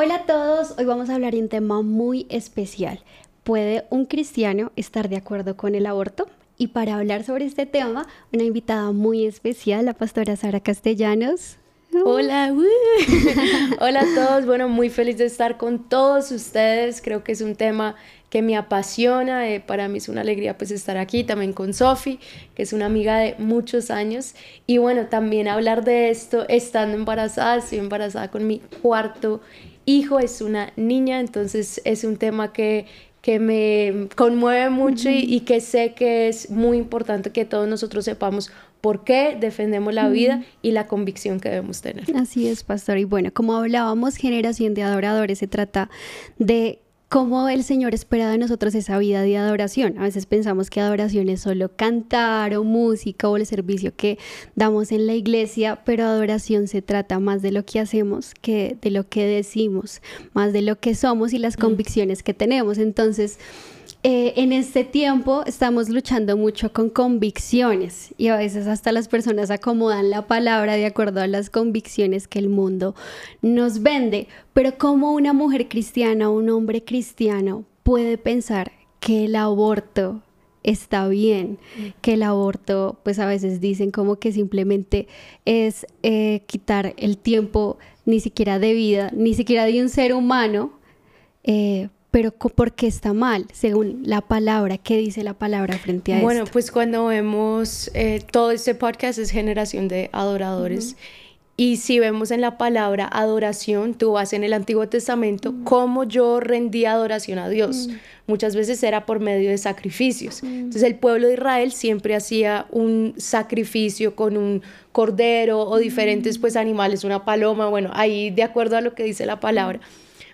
Hola a todos, hoy vamos a hablar de un tema muy especial. ¿Puede un cristiano estar de acuerdo con el aborto? Y para hablar sobre este tema, una invitada muy especial, la pastora Sara Castellanos. Hola, hola a todos. Bueno, muy feliz de estar con todos ustedes. Creo que es un tema que me apasiona. Eh, para mí es una alegría pues estar aquí también con Sofi, que es una amiga de muchos años. Y bueno, también hablar de esto estando embarazada. Estoy embarazada con mi cuarto hijo, es una niña, entonces es un tema que, que me conmueve mucho y, que sé que es muy importante que todos nosotros sepamos por qué defendemos la vida y la convicción que debemos tener. Así es, pastor. Y bueno, como hablábamos, generación de adoradores se trata de cómo el Señor espera de nosotros esa vida de adoración. A veces pensamos que adoración es solo cantar o música o el servicio que damos en la iglesia, pero adoración se trata más de lo que hacemos que de lo que decimos, más de lo que somos y las mm. convicciones que tenemos. Entonces, eh, en este tiempo estamos luchando mucho con convicciones y a veces hasta las personas acomodan la palabra de acuerdo a las convicciones que el mundo nos vende. Pero como una mujer cristiana o un hombre cristiano puede pensar que el aborto está bien, que el aborto, pues a veces dicen como que simplemente es eh, quitar el tiempo ni siquiera de vida, ni siquiera de un ser humano, eh, pero ¿por qué está mal? Según la palabra, ¿qué dice la palabra frente a bueno, pues cuando vemos eh, todo este podcast es generación de adoradores. Y si vemos en la palabra adoración, tú vas en el Antiguo Testamento, cómo yo rendí adoración a Dios. Muchas veces era por medio de sacrificios. Entonces el pueblo de Israel siempre hacía un sacrificio con un cordero o diferentes pues animales, una paloma, bueno, ahí de acuerdo a lo que dice la palabra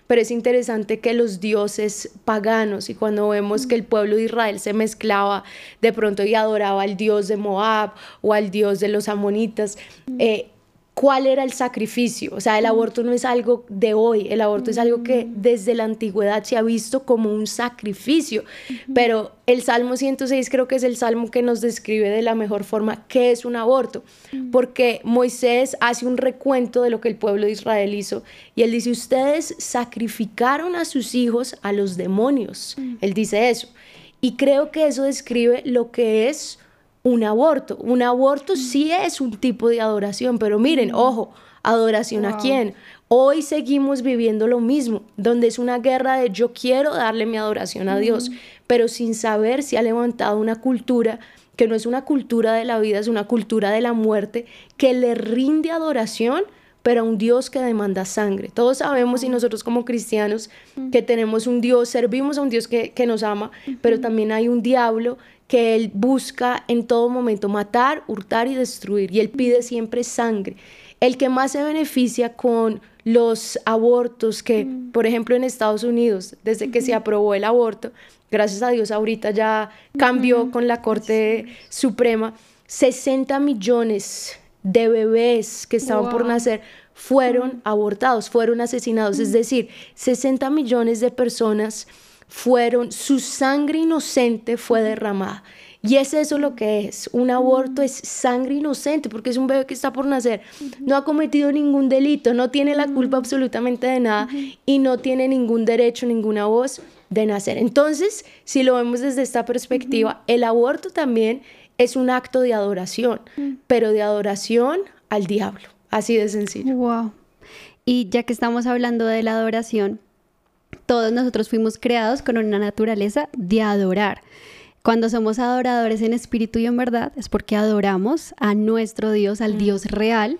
pero es interesante que los dioses paganos y cuando vemos que el pueblo de Israel se mezclaba de pronto y adoraba al dios de Moab o al dios de los amonitas, eh, cuál era el sacrificio. O sea, el aborto no es algo de hoy, el aborto es algo que desde la antigüedad se ha visto como un sacrificio. Pero el Salmo 106 creo que es el salmo que nos describe de la mejor forma qué es un aborto, porque Moisés hace un recuento de lo que el pueblo de Israel hizo y él dice, ustedes sacrificaron a sus hijos a los demonios. Él dice eso. Y creo que eso describe lo que es un aborto. Un aborto sí es un tipo de adoración, pero miren, ojo, adoración a quién. Hoy seguimos viviendo lo mismo, donde es una guerra de yo quiero darle mi adoración a Dios, pero sin saber si ha levantado una cultura que no es una cultura de la vida, es una cultura de la muerte, que le rinde adoración, pero a un Dios que demanda sangre. Todos sabemos y nosotros como cristianos que tenemos un Dios, servimos a un Dios que, que nos ama, pero también hay un diablo que Él busca en todo momento matar, hurtar y destruir, y Él pide siempre sangre. El que más se beneficia con los abortos que, mm. por ejemplo, en Estados Unidos, desde que se aprobó el aborto, gracias a Dios ahorita ya cambió con la Corte Suprema, 60 millones de bebés que estaban por nacer fueron abortados, fueron asesinados, es decir, 60 millones de personas fueron, su sangre inocente fue derramada. Y es eso lo que es. Un aborto es sangre inocente porque es un bebé que está por nacer. No ha cometido ningún delito, no tiene la culpa absolutamente de nada y no tiene ningún derecho, ninguna voz de nacer. Entonces, si lo vemos desde esta perspectiva, el aborto también es un acto de adoración, pero de adoración al diablo. Así de sencillo. Wow. Y ya que estamos hablando de la adoración, todos nosotros fuimos creados con una naturaleza de adorar. Cuando somos adoradores en espíritu y en verdad es porque adoramos a nuestro Dios, al mm. Dios real.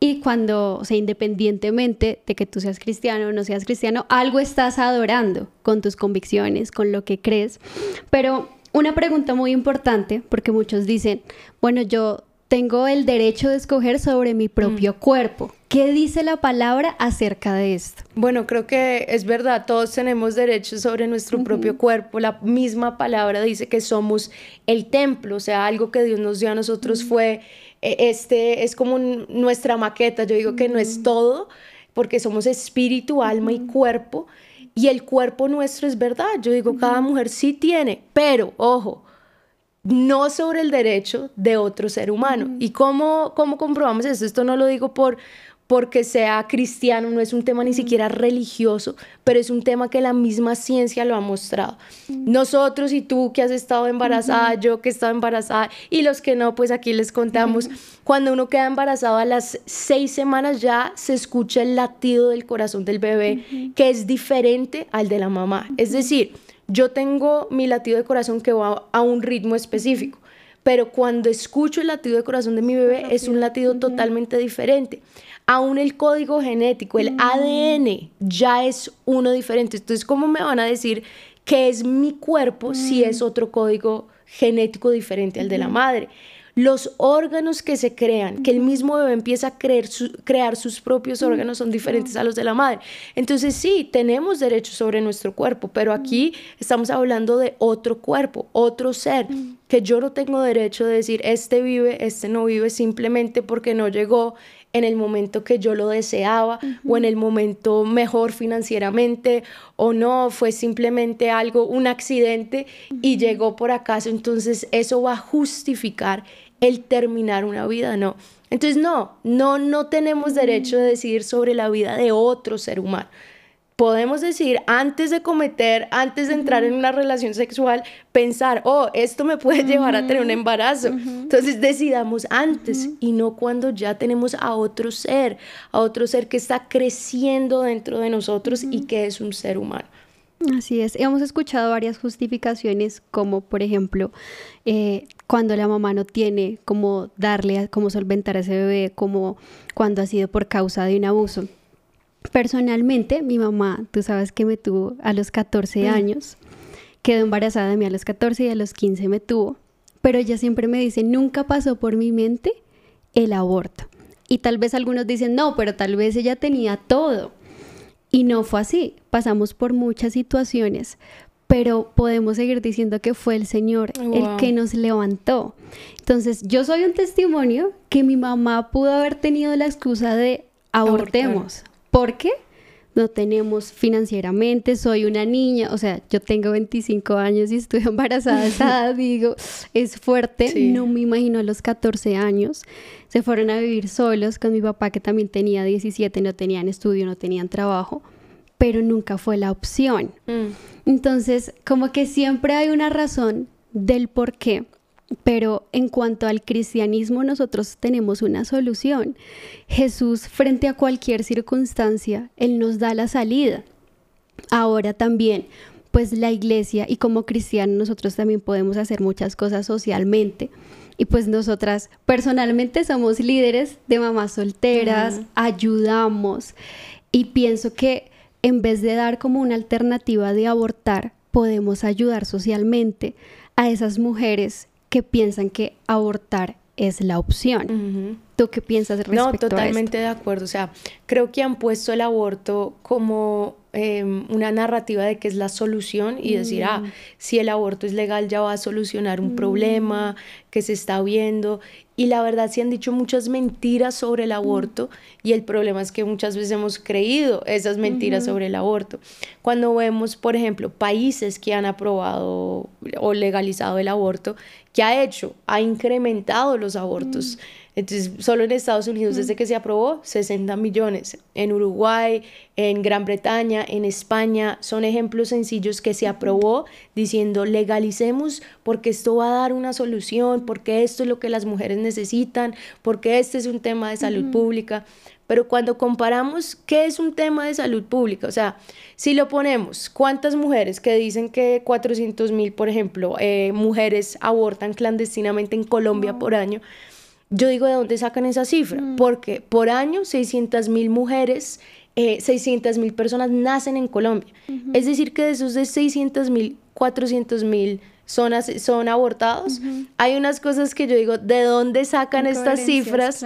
Y cuando, o sea, independientemente de que tú seas cristiano o no seas cristiano, algo estás adorando con tus convicciones, con lo que crees. Pero una pregunta muy importante, porque muchos dicen, bueno, yo tengo el derecho de escoger sobre mi propio mm. cuerpo. ¿Qué dice la palabra acerca de esto? Bueno, creo que es verdad, todos tenemos derechos sobre nuestro propio cuerpo. La misma palabra dice que somos el templo, o sea, algo que Dios nos dio a nosotros fue, e, este es como nuestra maqueta, yo digo que no es todo, porque somos espíritu, alma y cuerpo, y el cuerpo nuestro es verdad, yo digo, cada mujer sí tiene, pero, ojo, no sobre el derecho de otro ser humano. ¿Y cómo, cómo comprobamos esto? Esto no lo digo por, porque sea cristiano, no es un tema ni siquiera religioso, pero es un tema que la misma ciencia lo ha mostrado. Nosotros y tú que has estado embarazada, yo que he estado embarazada y los que no, pues aquí les contamos, cuando uno queda embarazado a las seis semanas ya se escucha el latido del corazón del bebé, que es diferente al de la mamá. Es decir, yo tengo mi latido de corazón que va a un ritmo específico pero cuando escucho el latido de corazón de mi bebé es un latido totalmente diferente. Aún el código genético, el ADN, ya es uno diferente. Entonces, ¿cómo me van a decir que es mi cuerpo si es otro código genético diferente al de la madre? los órganos que se crean, que el mismo bebé empieza a creer crear sus propios órganos son diferentes a los de la madre. Entonces sí, tenemos derechos sobre nuestro cuerpo, pero aquí estamos hablando de otro cuerpo, otro ser, que yo no tengo derecho de decir, este vive, este no vive simplemente porque no llegó en el momento que yo lo deseaba o en el momento mejor financieramente o no, fue simplemente algo, un accidente y llegó por acaso. Entonces eso va a justificar el terminar una vida, no. Entonces, no, no, no tenemos derecho de decidir sobre la vida de otro ser humano. Podemos decir, antes de cometer, antes de entrar en una relación sexual, pensar, oh, esto me puede llevar a tener un embarazo. Entonces decidamos antes y no cuando ya tenemos a otro ser, a otro ser que está creciendo dentro de nosotros y que es un ser humano. Así es, hemos escuchado varias justificaciones como por ejemplo eh, cuando la mamá no tiene cómo darle, cómo solventar a ese bebé, como cuando ha sido por causa de un abuso. Personalmente, mi mamá, tú sabes que me tuvo a los 14 mm. años, quedó embarazada de mí a los 14 y a los 15 me tuvo, pero ella siempre me dice, nunca pasó por mi mente el aborto. Y tal vez algunos dicen, no, pero tal vez ella tenía todo. Y no fue así, pasamos por muchas situaciones, pero podemos seguir diciendo que fue el Señor el que nos levantó. Entonces, yo soy un testimonio que mi mamá pudo haber tenido la excusa de abortemos. ¿Por qué? No tenemos financieramente, soy una niña, o sea, yo tengo 25 años y estoy embarazada esa digo, es fuerte, no me imagino a los 14 años. Se fueron a vivir solos con mi papá que también tenía 17, no tenían estudio, no tenían trabajo, pero nunca fue la opción. Mm. Entonces, como que siempre hay una razón del por qué, pero en cuanto al cristianismo nosotros tenemos una solución. Jesús frente a cualquier circunstancia, Él nos da la salida. Ahora también, pues la iglesia y como cristianos nosotros también podemos hacer muchas cosas socialmente y pues nosotras personalmente somos líderes de mamás solteras, ayudamos y pienso que en vez de dar como una alternativa de abortar, podemos ayudar socialmente a esas mujeres que piensan que abortar es la opción. ¿Tú qué piensas respecto a esto? No, totalmente de acuerdo. O sea, creo que han puesto el aborto como Em, una narrativa de que es la solución y decir, ah, mm. si el aborto es legal ya va a solucionar un problema mm. que se está viendo. Y la verdad se han dicho muchas mentiras sobre el mm. aborto y el problema es que muchas veces hemos creído esas mentiras sobre el aborto. Cuando vemos, por ejemplo, países que han aprobado o legalizado el aborto, ¿qué ha hecho? Ha incrementado los abortos. Entonces, solo en Estados Unidos, desde que se aprobó, 60 millones. En Uruguay, en Gran Bretaña, en España, son ejemplos sencillos que se aprobó diciendo legalicemos porque esto va a dar una solución, porque esto es lo que las mujeres necesitan, porque este es un tema de salud pública. Pero cuando comparamos qué es un tema de salud pública, o sea, si lo ponemos, ¿cuántas mujeres que dicen que 400 mil, por ejemplo, eh, mujeres abortan clandestinamente en Colombia por año? Yo digo, ¿de dónde sacan esa cifra? Mm. Porque por año 600 mil mujeres, eh, 600 mil personas nacen en Colombia. Es decir, que de esos de 600 mil, 400 mil son, son abortados. Hay unas cosas que yo digo, ¿de dónde sacan estas cifras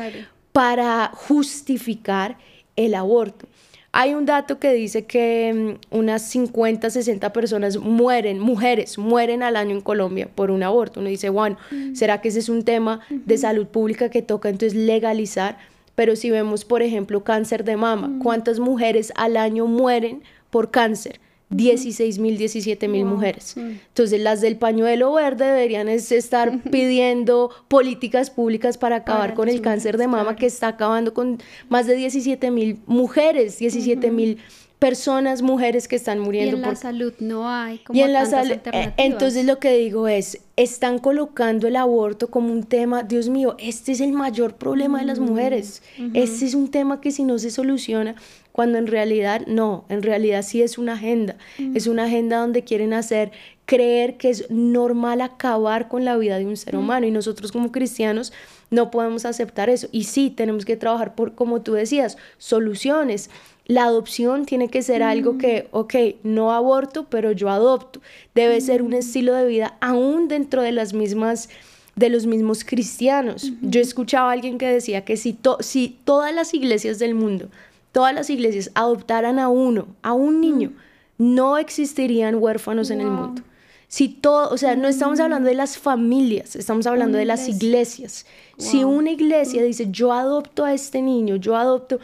para justificar el aborto? Hay un dato que dice que mm, unas 50, 60 personas mueren, mujeres mueren al año en Colombia por un aborto. Uno dice, bueno, mm. ¿será que ese es un tema de salud pública que toca entonces legalizar? Pero si vemos, por ejemplo, cáncer de mama, mm. ¿cuántas mujeres al año mueren por cáncer? 16 mil, 17 mil mujeres. Entonces las del pañuelo verde deberían estar pidiendo políticas públicas para acabar con el cáncer de mama que está acabando con más de 17 mil mujeres, 17 mil personas, mujeres que están muriendo. Y en la salud no hay como y en la salud. Eh, entonces lo que digo es, están colocando el aborto como un tema, Dios mío, este es el mayor problema de las mujeres. Este es un tema que si no se soluciona, cuando en realidad no, en realidad sí es una agenda. Es una agenda donde quieren hacer creer que es normal acabar con la vida de un ser humano y nosotros como cristianos no podemos aceptar eso. Y sí, tenemos que trabajar por, como tú decías, soluciones la adopción tiene que ser algo que, mm. ok, no aborto, pero yo adopto. Debe ser un mm. estilo de vida aún dentro de las mismas de los mismos cristianos. Yo escuchaba a alguien que decía que si, si todas las iglesias del mundo, todas las iglesias adoptaran a uno, a un niño, mm. no existirían huérfanos en el mundo. Si todo, o sea, no estamos hablando de las familias, estamos hablando de las iglesias. Si una iglesia dice, yo adopto a este niño, yo adopto,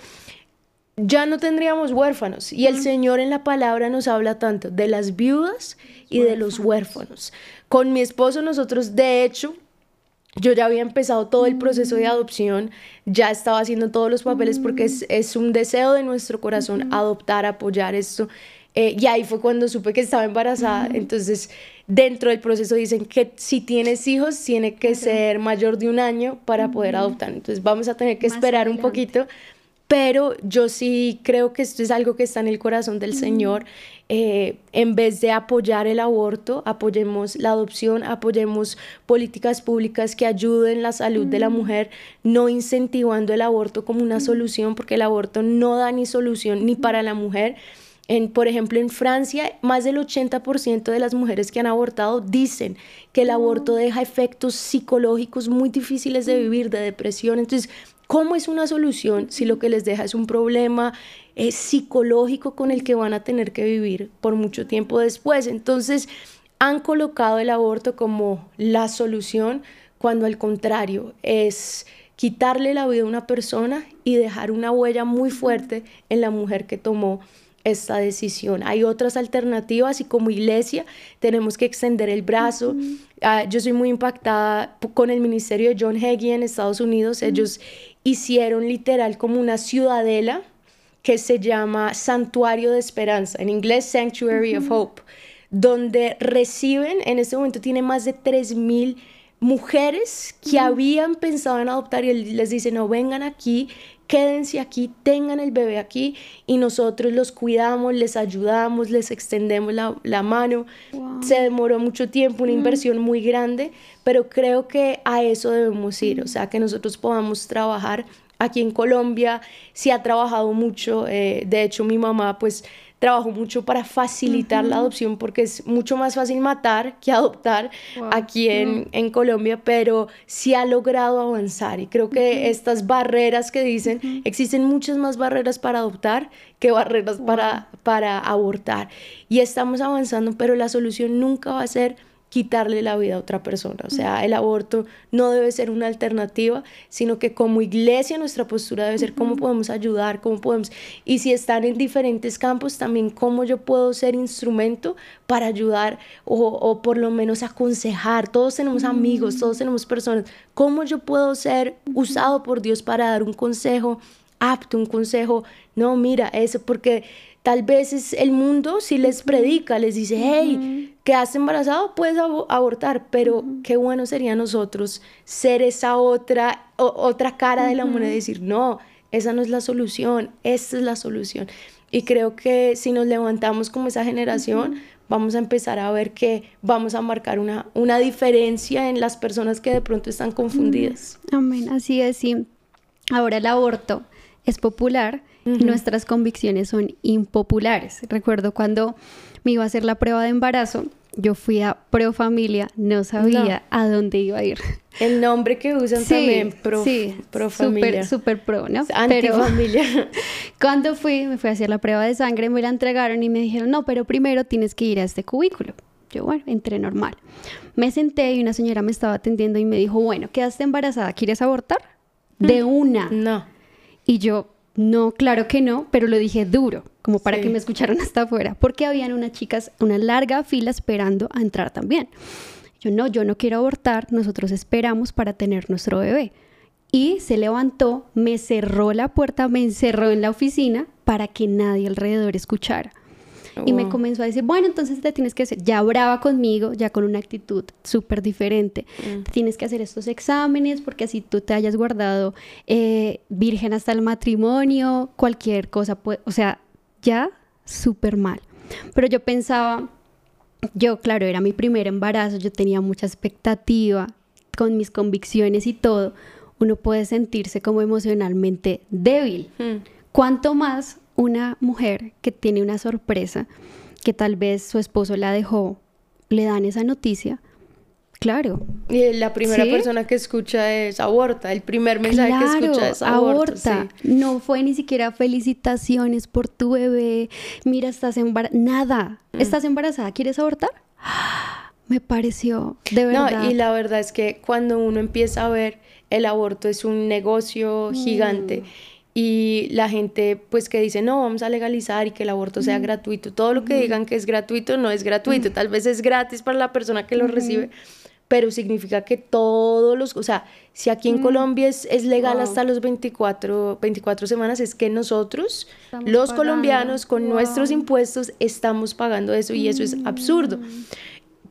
ya no tendríamos huérfanos. Y el Señor en la palabra nos habla tanto de las viudas y de los huérfanos. Con mi esposo nosotros, de hecho, yo ya había empezado todo el proceso de adopción, ya estaba haciendo todos los papeles porque es, un deseo de nuestro corazón adoptar, apoyar esto. Eh, y ahí fue cuando supe que estaba embarazada. Entonces, dentro del proceso dicen que si tienes hijos, tiene que ser mayor de un año para poder adoptar. Entonces, vamos a tener que esperar un poquito pero yo sí creo que esto es algo que está en el corazón del Señor. Eh, en vez de apoyar el aborto, apoyemos la adopción, apoyemos políticas públicas que ayuden la salud de la mujer, no incentivando el aborto como una solución, porque el aborto no da ni solución ni para la mujer. En, por ejemplo, en Francia, más del 80% de las mujeres que han abortado dicen que el aborto deja efectos psicológicos muy difíciles de vivir, de depresión. Entonces, ¿Cómo es una solución si lo que les deja es un problema eh, psicológico con el que van a tener que vivir por mucho tiempo después? Entonces, han colocado el aborto como la solución cuando al contrario es quitarle la vida a una persona y dejar una huella muy fuerte en la mujer que tomó esta decisión. Hay otras alternativas y como iglesia tenemos que extender el brazo. Ah, yo soy muy impactada con el ministerio de John Hagee en Estados Unidos. Ellos hicieron literal como una ciudadela que se llama Santuario de Esperanza, en inglés Sanctuary of Hope, donde reciben, en este momento tiene más de 3.000 mujeres que habían pensado en adoptar y les dice, no, vengan aquí, quédense aquí, tengan el bebé aquí y nosotros los cuidamos, les ayudamos, les extendemos la, mano. Se demoró mucho tiempo, una inversión muy grande, pero creo que a eso debemos ir, o sea, que nosotros podamos trabajar. Aquí en Colombia se ha trabajado mucho, eh, de hecho mi mamá pues trabajo mucho para facilitar la adopción porque es mucho más fácil matar que adoptar aquí en, en, Colombia, pero sí ha logrado avanzar y creo que estas barreras que dicen, existen muchas más barreras para adoptar que barreras para, para abortar. Y estamos avanzando, pero la solución nunca va a ser quitarle la vida a otra persona. O sea, el aborto no debe ser una alternativa, sino que como iglesia nuestra postura debe ser cómo podemos ayudar, cómo podemos, y si están en diferentes campos, también cómo yo puedo ser instrumento para ayudar o, por lo menos aconsejar. Todos tenemos amigos, todos tenemos personas. ¿Cómo yo puedo ser usado por Dios para dar un consejo apto, un consejo? No, mira, eso, porque Tal vez es el mundo si les predica, les dice, hey, quedaste embarazado, puedes abortar, pero qué bueno sería nosotros ser esa otra, otra cara de la moneda y decir, no, esa no es la solución, esta es la solución. Y creo que si nos levantamos como esa generación, vamos a empezar a ver que vamos a marcar una, una diferencia en las personas que de pronto están confundidas. Amén, así es, sí. Ahora el aborto es popular nuestras convicciones son impopulares. Recuerdo cuando me iba a hacer la prueba de embarazo, yo fui a Pro Familia, no sabía a dónde iba a ir. El nombre que usan también, Pro, sí, pro Familia. Super, pro, ¿no? Antifamilia. Pero cuando fui, me fui a hacer la prueba de sangre, me la entregaron y me dijeron, no, pero primero tienes que ir a este cubículo. Yo, bueno, entré normal. Me senté y una señora me estaba atendiendo y me dijo, bueno, quedaste embarazada, ¿quieres abortar? De mm, una. No. Y yo, no, claro que no, pero lo dije duro, como para que me escucharan hasta afuera, porque habían unas chicas, una larga fila esperando a entrar también. Yo no, yo no quiero abortar, nosotros esperamos para tener nuestro bebé. Y se levantó, me cerró la puerta, me encerró en la oficina para que nadie alrededor escuchara. Y me comenzó a decir, bueno, entonces te tienes que hacer, ya brava conmigo, ya con una actitud súper diferente, mm. tienes que hacer estos exámenes porque así tú te hayas guardado eh, virgen hasta el matrimonio, cualquier cosa, puede, o sea, ya súper mal. Pero yo pensaba, yo, claro, era mi primer embarazo, yo tenía mucha expectativa con mis convicciones y todo, uno puede sentirse como emocionalmente débil. Mm. Cuanto más una mujer que tiene una sorpresa, que tal vez su esposo la dejó, le dan esa noticia, claro. Y la primera persona que escucha es aborta, el primer mensaje que escucha es aborta. No fue ni siquiera felicitaciones por tu bebé, mira, estás embarazada, nada. Mm. ¿Estás embarazada? ¿Quieres abortar? Me pareció, de verdad. No, y la verdad es que cuando uno empieza a ver el aborto es un negocio gigante. Mm y la gente pues que dice no, vamos a legalizar y que el aborto sea gratuito. Todo lo que digan que es gratuito no es gratuito, tal vez es gratis para la persona que lo recibe, pero significa que todos los, o sea, si aquí en Colombia es, es legal hasta los 24, 24 semanas, es que nosotros, los colombianos, con nuestros impuestos, estamos pagando eso y eso es absurdo.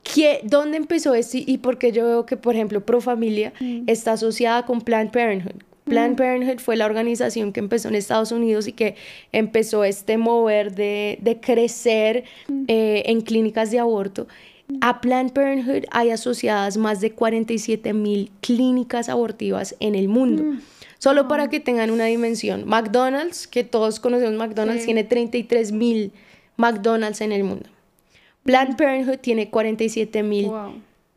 ¿Qué, ¿Dónde empezó esto y por qué yo veo que, por ejemplo, Profamilia está asociada con Planned Parenthood? Planned Parenthood fue la organización que empezó en Estados Unidos y que empezó este mover de, de crecer eh, en clínicas de aborto. A Planned Parenthood hay asociadas más de 47 mil clínicas abortivas en el mundo. Mm. Solo para que tengan una dimensión. McDonald's, que todos conocemos McDonald's, tiene 33 mil McDonald's en el mundo. Planned Parenthood tiene 47 mil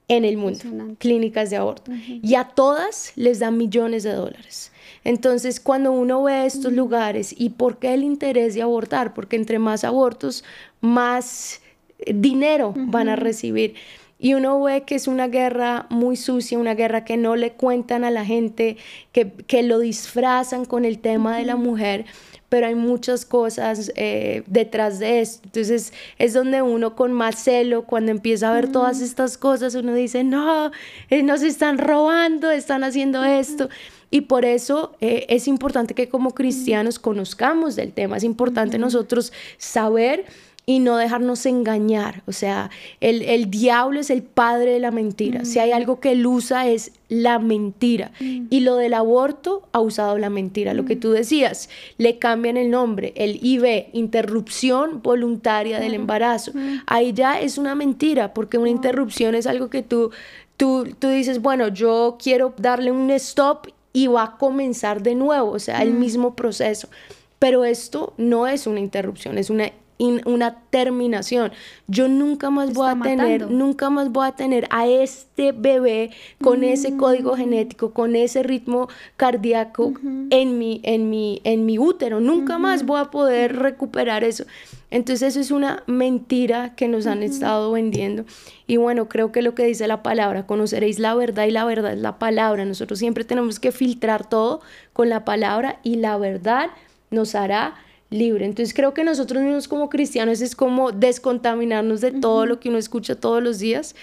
en el mundo, clínicas de aborto. Y a todas les dan millones de dólares. Entonces, cuando uno ve estos lugares y por qué el interés de abortar, porque entre más abortos, más dinero van a recibir. Y uno ve que es una guerra muy sucia, una guerra que no le cuentan a la gente, que, que lo disfrazan con el tema de la mujer pero hay muchas cosas eh, detrás de esto. Entonces es donde uno con más celo, cuando empieza a ver todas estas cosas, uno dice, no, eh, nos están robando, están haciendo esto. Y por eso eh, es importante que como cristianos conozcamos del tema, es importante nosotros saber y no dejarnos engañar. O sea, el, el, diablo es el padre de la mentira. Si hay algo que él usa es la mentira. Y lo del aborto ha usado la mentira. Lo que tú decías, le cambian el nombre, el IB, interrupción voluntaria del embarazo. Ahí ya es una mentira, porque una interrupción es algo que tú, tú, tú dices, bueno, yo quiero darle un stop y va a comenzar de nuevo, o sea, el mismo proceso. Pero esto no es una interrupción, es una una terminación. Yo nunca más voy a tener, nunca más voy a tener a este bebé con ese código mm. genético, con ese ritmo cardíaco en, mi, en, mi, en mi útero. Nunca más voy a poder recuperar eso. Entonces eso es una mentira que nos han estado vendiendo. Y bueno, creo que lo que dice la palabra, conoceréis la verdad y la verdad es la palabra. Nosotros siempre tenemos que filtrar todo con la palabra y la verdad nos hará libre. Entonces creo que nosotros mismos como cristianos es como descontaminarnos de todo lo que uno escucha todos los días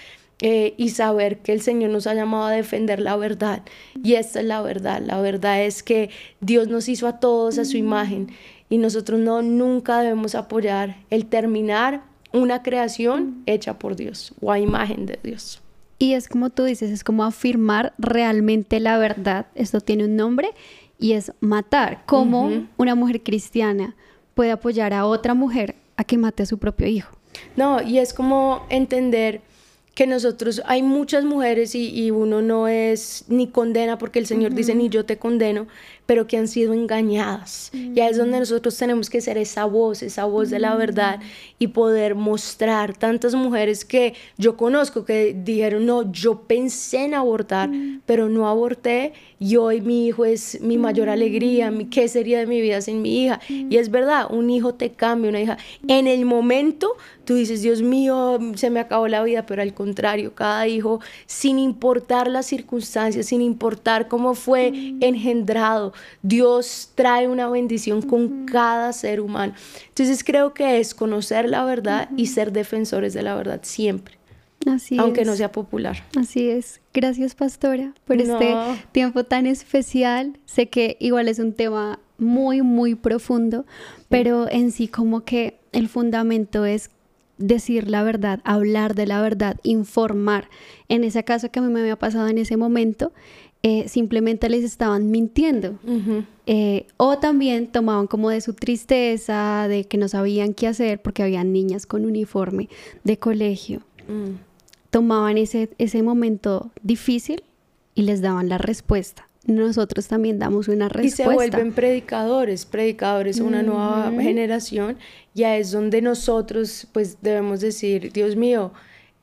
eh, y saber que el Señor nos ha llamado a defender la verdad. Y esta es la verdad. La verdad es que Dios nos hizo a todos a su imagen y nosotros no nunca debemos apoyar el terminar una creación hecha por Dios o a imagen de Dios. Y es como tú dices, es como afirmar realmente la verdad. Esto tiene un nombre y es matar. ¿Cómo una mujer cristiana puede apoyar a otra mujer a que mate a su propio hijo? No, y es como entender que nosotros, hay muchas mujeres y, uno no es ni condena porque el Señor dice ni yo te condeno, pero que han sido engañadas. Ya es donde mm. nosotros tenemos que ser esa voz, esa voz de la mm. verdad y poder mostrar tantas mujeres que yo conozco que dijeron, no, yo pensé en abortar, mm. pero no aborté y hoy mi hijo es mi mayor alegría, ¿qué sería de mi vida sin mi hija? Y es verdad, un hijo te cambia, una hija. En el momento tú dices, Dios mío, se me acabó la vida, pero al contrario, cada hijo, sin importar las circunstancias, sin importar cómo fue engendrado, Dios trae una bendición con cada ser humano. Entonces creo que es conocer la verdad y ser defensores de la verdad siempre. Así aunque no sea popular. Así es. Gracias, pastora, por este tiempo tan especial. Sé que igual es un tema muy, muy profundo, pero en sí como que el fundamento es decir la verdad, hablar de la verdad, informar. En ese caso que a mí me había pasado en ese momento, eh, simplemente les estaban mintiendo. Eh, o también tomaban como de su tristeza, de que no sabían qué hacer porque habían niñas con uniforme de colegio. Mm. Tomaban ese, ese momento difícil y les daban la respuesta nosotros también damos una respuesta. Y se vuelven predicadores, predicadores, una nueva generación, ya es donde nosotros pues debemos decir, Dios mío,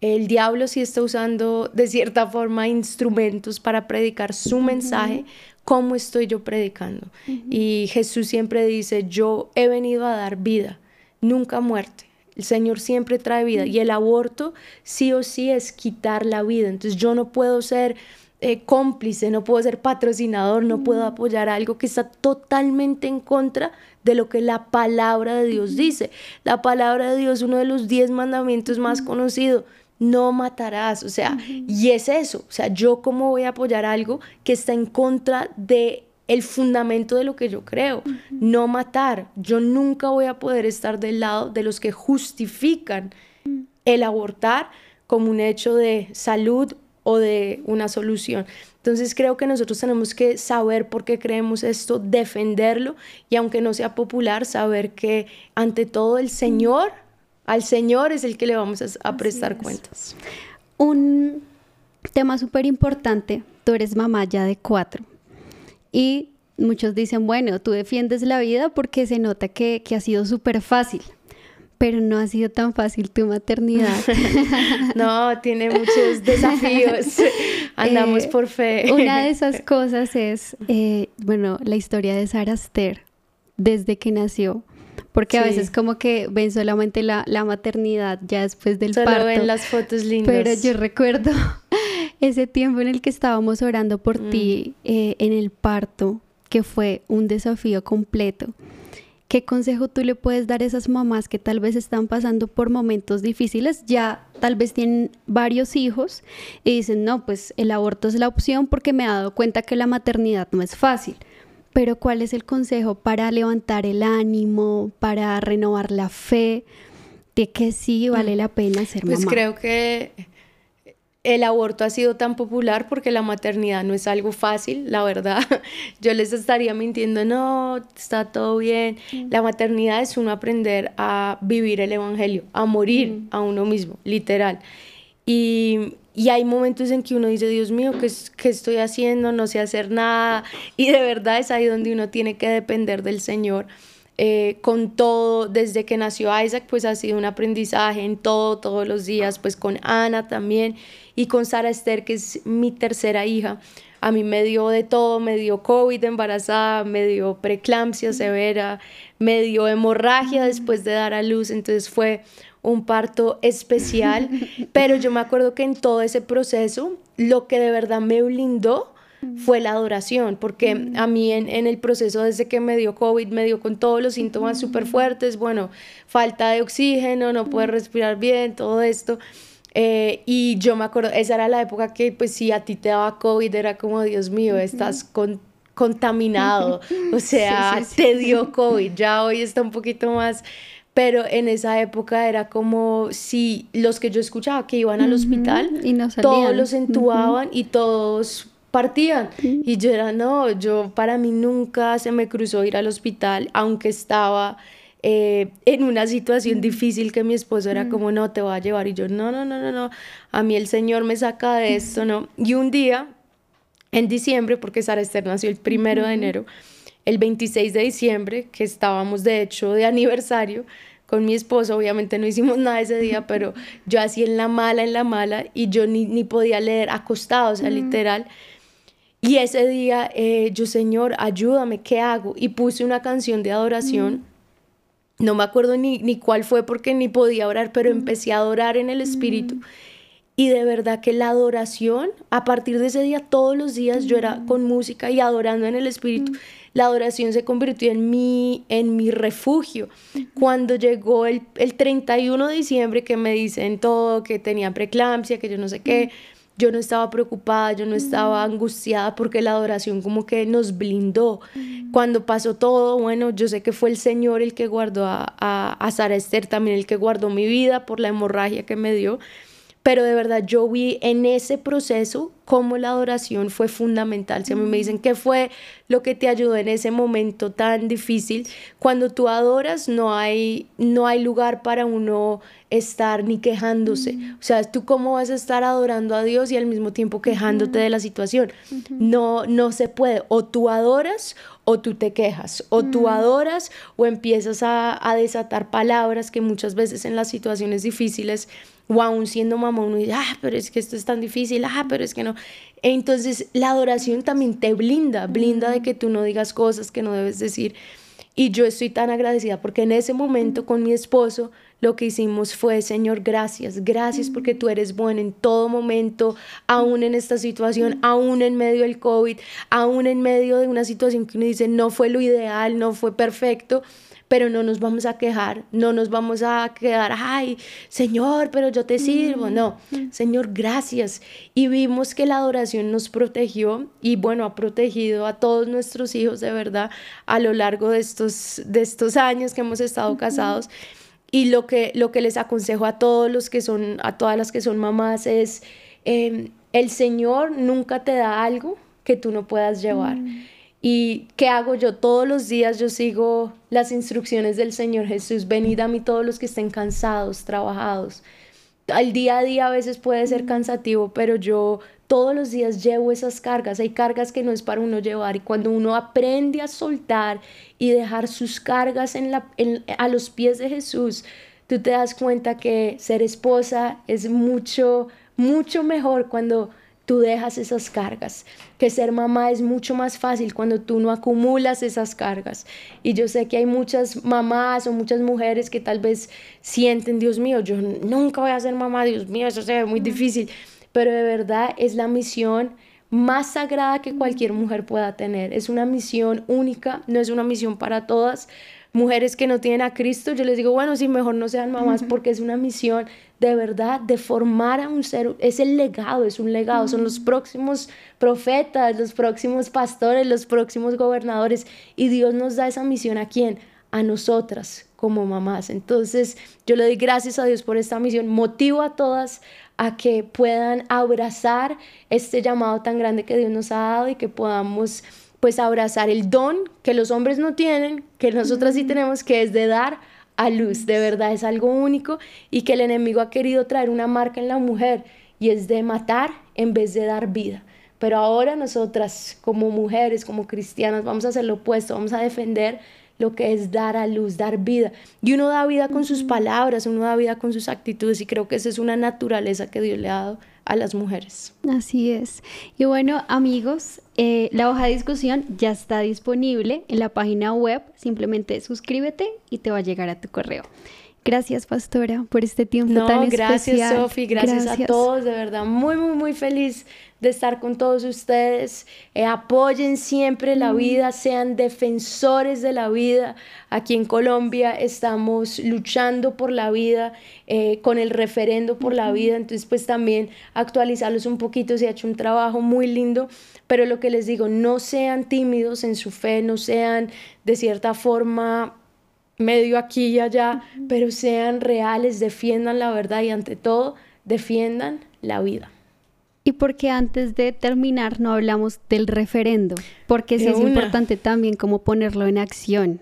el diablo sí está usando de cierta forma instrumentos para predicar su mensaje, ¿cómo estoy yo predicando? Y Jesús siempre dice, yo he venido a dar vida, nunca muerte. El Señor siempre trae vida y el aborto sí o sí es quitar la vida. Entonces yo no puedo ser eh, cómplice, no puedo ser patrocinador, no puedo apoyar algo que está totalmente en contra de lo que la palabra de Dios dice. La palabra de Dios, uno de los diez mandamientos más conocidos, no matarás, o sea, y es eso, o sea, yo cómo voy a apoyar algo que está en contra de el fundamento de lo que yo creo, no matar. Yo nunca voy a poder estar del lado de los que justifican el abortar como un hecho de salud o de una solución. Entonces creo que nosotros tenemos que saber por qué creemos esto, defenderlo y aunque no sea popular, saber que ante todo el Señor, al Señor es el que le vamos a, prestar cuentas. Un tema súper importante, tú eres mamá ya de cuatro y muchos dicen, bueno, tú defiendes la vida porque se nota que, que ha sido súper fácil pero no ha sido tan fácil tu maternidad. no, tiene muchos desafíos. Andamos eh, por fe. Una de esas cosas es, eh, bueno, la historia de Sara Aster desde que nació. Porque a veces como que ven solamente la, maternidad ya después del Solo parto. ven las fotos lindas. Pero yo recuerdo ese tiempo en el que estábamos orando por ti mm. eh, en el parto, que fue un desafío completo. ¿Qué consejo tú le puedes dar a esas mamás que tal vez están pasando por momentos difíciles? Ya tal vez tienen varios hijos y dicen, no, pues el aborto es la opción porque me he dado cuenta que la maternidad no es fácil. Pero ¿cuál es el consejo para levantar el ánimo, para renovar la fe de que sí vale la pena ser pues mamá? Pues creo que el aborto ha sido tan popular porque la maternidad no es algo fácil, la verdad. Yo les estaría mintiendo, no, está todo bien. Mm. La maternidad es uno aprender a vivir el Evangelio, a morir mm. a uno mismo, literal. Y, hay momentos en que uno dice, Dios mío, ¿qué, ¿qué, estoy haciendo? No sé hacer nada. Y de verdad es ahí donde uno tiene que depender del Señor. Eh, con todo, desde que nació Isaac, pues ha sido un aprendizaje en todo, todos los días, pues con Ana también y con Sara Esther, que es mi tercera hija. A mí me dio de todo, me dio COVID embarazada, me dio preeclampsia severa, me dio hemorragia después de dar a luz, entonces fue un parto especial, pero yo me acuerdo que en todo ese proceso lo que de verdad me blindó fue la adoración, porque mm. a mí en, el proceso desde que me dio COVID, me dio con todos los síntomas súper fuertes, bueno, falta de oxígeno, no puedes respirar bien, todo esto. Eh, y yo me acuerdo, esa era la época que pues si a ti te daba COVID era como, Dios mío, estás contaminado, o sea, te dio COVID, ya hoy está un poquito más pero en esa época era como si los que yo escuchaba que iban al hospital, y todos los entubaban y todos partían. Y yo era, no, yo para mí nunca se me cruzó ir al hospital, aunque estaba eh, en una situación difícil que mi esposo era como, no, te voy a llevar. Y yo, no, no, no, no, no, a mí el Señor me saca de esto, ¿no? Y un día, en diciembre, porque Sara Esther nació el primero de enero, el 26 de diciembre, que estábamos de hecho de aniversario, con mi esposo, obviamente no hicimos nada ese día, pero yo así en la mala, en la mala, y yo ni, ni podía leer acostado, o sea, literal. Y ese día eh, yo, Señor, ayúdame, ¿qué hago? Y puse una canción de adoración. Mm. No me acuerdo ni, ni cuál fue porque ni podía orar, pero mm. empecé a adorar en el Espíritu. Y de verdad que la adoración, a partir de ese día, todos los días yo era con música y adorando en el Espíritu. La adoración se convirtió en mi, en mi refugio. Cuando llegó el, el 31 de diciembre que me dicen todo, que tenía preeclampsia, que yo no sé qué, yo no estaba preocupada, yo no estaba angustiada porque la adoración como que nos blindó. Cuando pasó todo, bueno, yo sé que fue el Señor el que guardó a, a, a Sara Esther, también el que guardó mi vida por la hemorragia que me dio pero de verdad yo vi en ese proceso cómo la adoración fue fundamental. Si a mí me dicen qué fue lo que te ayudó en ese momento tan difícil, cuando tú adoras no hay, no hay lugar para uno estar ni quejándose. O sea, tú cómo vas a estar adorando a Dios y al mismo tiempo quejándote de la situación. No, no se puede. O tú adoras o tú te quejas, o tú adoras o empiezas a, a desatar palabras que muchas veces en las situaciones difíciles o aún siendo mamá uno dice, ah, pero es que esto es tan difícil, ah, pero es que no. Entonces la adoración también te blinda, blinda de que tú no digas cosas que no debes decir. Y yo estoy tan agradecida porque en ese momento con mi esposo lo que hicimos fue, Señor, gracias, gracias porque tú eres bueno en todo momento, aún en esta situación, aún en medio del COVID, aún en medio de una situación que uno dice no fue lo ideal, no fue perfecto, pero no nos vamos a quejar, no nos vamos a quedar, ay, Señor, pero yo te sirvo. No, Señor, gracias. Y vimos que la adoración nos protegió y bueno, ha protegido a todos nuestros hijos de verdad a lo largo de estos, de estos años que hemos estado casados. Y lo que, lo que les aconsejo a todos los que son, a todas las que son mamás es, em, el Señor nunca te da algo que tú no puedas llevar. Mm. ¿Y qué hago yo? Todos los días yo sigo las instrucciones del Señor Jesús. Venid a mí todos los que estén cansados, trabajados. Al día a día a veces puede ser cansativo, pero yo todos los días llevo esas cargas. Hay cargas que no es para uno llevar y cuando uno aprende a soltar y dejar sus cargas en la, a los pies de Jesús, tú te das cuenta que ser esposa es mucho, mucho mejor cuando tú dejas esas cargas, que ser mamá es mucho más fácil cuando tú no acumulas esas cargas. Y yo sé que hay muchas mamás o muchas mujeres que tal vez sienten, Dios mío, yo nunca voy a ser mamá, Dios mío, eso se ve muy difícil, pero de verdad es la misión más sagrada que cualquier mujer pueda tener. Es una misión única, no es una misión para todas. Mujeres que no tienen a Cristo, yo les digo, bueno, sí, mejor no sean mamás porque es una misión de verdad de formar a un ser, es el legado, es un legado, son los próximos profetas, los próximos pastores, los próximos gobernadores. Y Dios nos da esa misión a quién? A nosotras como mamás. Entonces yo le doy gracias a Dios por esta misión, motivo a todas a que puedan abrazar este llamado tan grande que Dios nos ha dado y que podamos pues abrazar el don que los hombres no tienen, que nosotras sí tenemos, que es de dar a luz. De verdad es algo único y que el enemigo ha querido traer una marca en la mujer y es de matar en vez de dar vida. Pero ahora nosotras como mujeres, como cristianas, vamos a hacer lo opuesto, vamos a defender lo que es dar a luz, dar vida. Y uno da vida con sus palabras, uno da vida con sus actitudes y creo que esa es una naturaleza que Dios le ha dado a las mujeres. Así es. Y bueno, amigos, eh, la hoja de discusión ya está disponible en la página web. Simplemente suscríbete y te va a llegar a tu correo. Gracias, pastora, por este tiempo tan gracias, especial. Sofi, gracias, gracias, a todos, de verdad, muy, muy, muy feliz de estar con todos ustedes. Eh, apoyen siempre la mm. vida, sean defensores de la vida. Aquí en Colombia estamos luchando por la vida, eh, con el referendo por la vida, entonces pues también actualizarlos un poquito, se ha hecho un trabajo muy lindo, pero lo que les digo, no sean tímidos en su fe, no sean de cierta forma medio aquí y allá, pero sean reales, defiendan la verdad y ante todo defiendan la vida. ¿Y porque antes de terminar no hablamos del referendo? Porque sí es importante también como ponerlo en acción.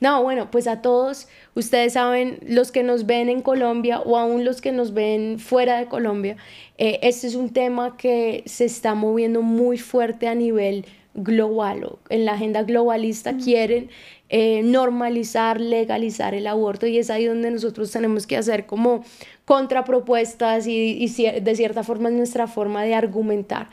No, bueno, pues a todos, ustedes saben, los que nos ven en Colombia o aún los que nos ven fuera de Colombia, eh, este es un tema que se está moviendo muy fuerte a nivel global. En la agenda globalista quieren eh, normalizar, legalizar el aborto y es ahí donde nosotros tenemos que hacer como contrapropuestas y, de cierta forma es nuestra forma de argumentar.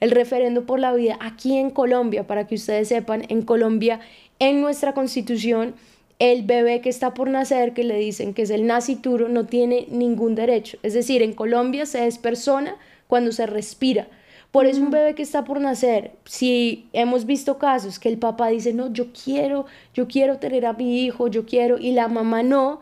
El referendo por la vida aquí en Colombia, para que ustedes sepan, en Colombia, en nuestra constitución, el bebé que está por nacer, que le dicen que es el nacituro, no tiene ningún derecho. Es decir, en Colombia se es persona cuando se respira Por eso un bebé que está por nacer, si hemos visto casos que el papá dice, no, yo quiero, yo quiero tener a mi hijo, yo quiero, y la mamá no,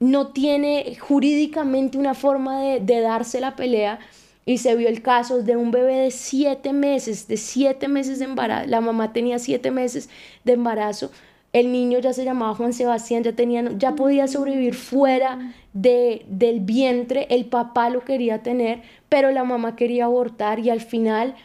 no tiene jurídicamente una forma de, de darse la pelea, y se vio el caso de un bebé de siete meses, de siete meses de embarazo, la mamá tenía siete meses de embarazo, el niño ya se llamaba Juan Sebastián, ya, tenía, ya podía sobrevivir fuera de, del vientre, el papá lo quería tener, pero la mamá quería abortar y al final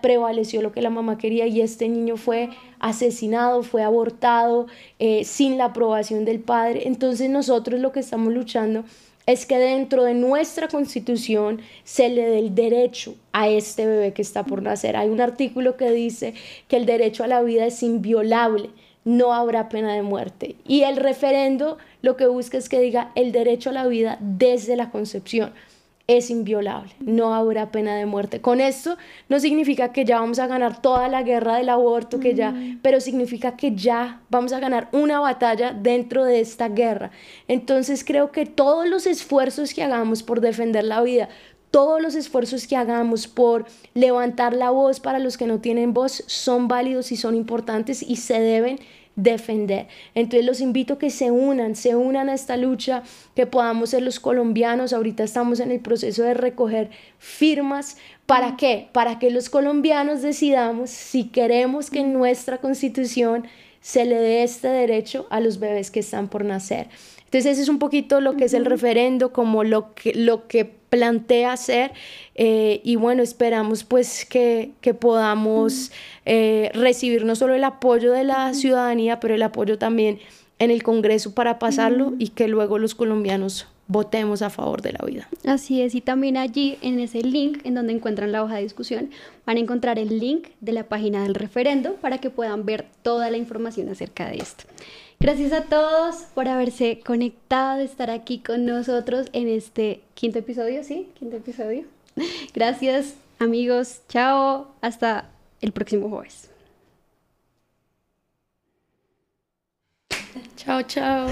prevaleció lo que la mamá quería y este niño fue asesinado, fue abortado eh, sin la aprobación del padre. Entonces nosotros lo que estamos luchando es que dentro de nuestra constitución se le dé el derecho a este bebé que está por nacer. Hay un artículo que dice que el derecho a la vida es inviolable no habrá pena de muerte. Y el referendo lo que busca es que diga el derecho a la vida desde la concepción es inviolable, no habrá pena de muerte. Con esto no significa que ya vamos a ganar toda la guerra del aborto, que ya, pero significa que ya vamos a ganar una batalla dentro de esta guerra. Entonces creo que todos los esfuerzos que hagamos por defender la vida, todos los esfuerzos que hagamos por levantar la voz para los que no tienen voz son válidos y son importantes y se deben defender. Entonces los invito a que se unan, se unan a esta lucha, que podamos ser los colombianos. Ahorita estamos en el proceso de recoger firmas. ¿Para qué? Para que los colombianos decidamos si queremos que en nuestra constitución se le dé este derecho a los bebés que están por nacer. Entonces ese es un poquito lo que es el referendo, como lo que, lo que plantea hacer eh, y bueno, esperamos pues que, que podamos eh, recibir no solo el apoyo de la ciudadanía, pero el apoyo también en el Congreso para pasarlo y que luego los colombianos votemos a favor de la vida. Así es, y también allí en ese link en donde encuentran la hoja de discusión van a encontrar el link de la página del referendo para que puedan ver toda la información acerca de esto. Gracias a todos por haberse conectado, estar aquí con nosotros en este quinto episodio, ¿sí? Quinto episodio. Gracias amigos, chao, hasta el próximo jueves. Chao, chao.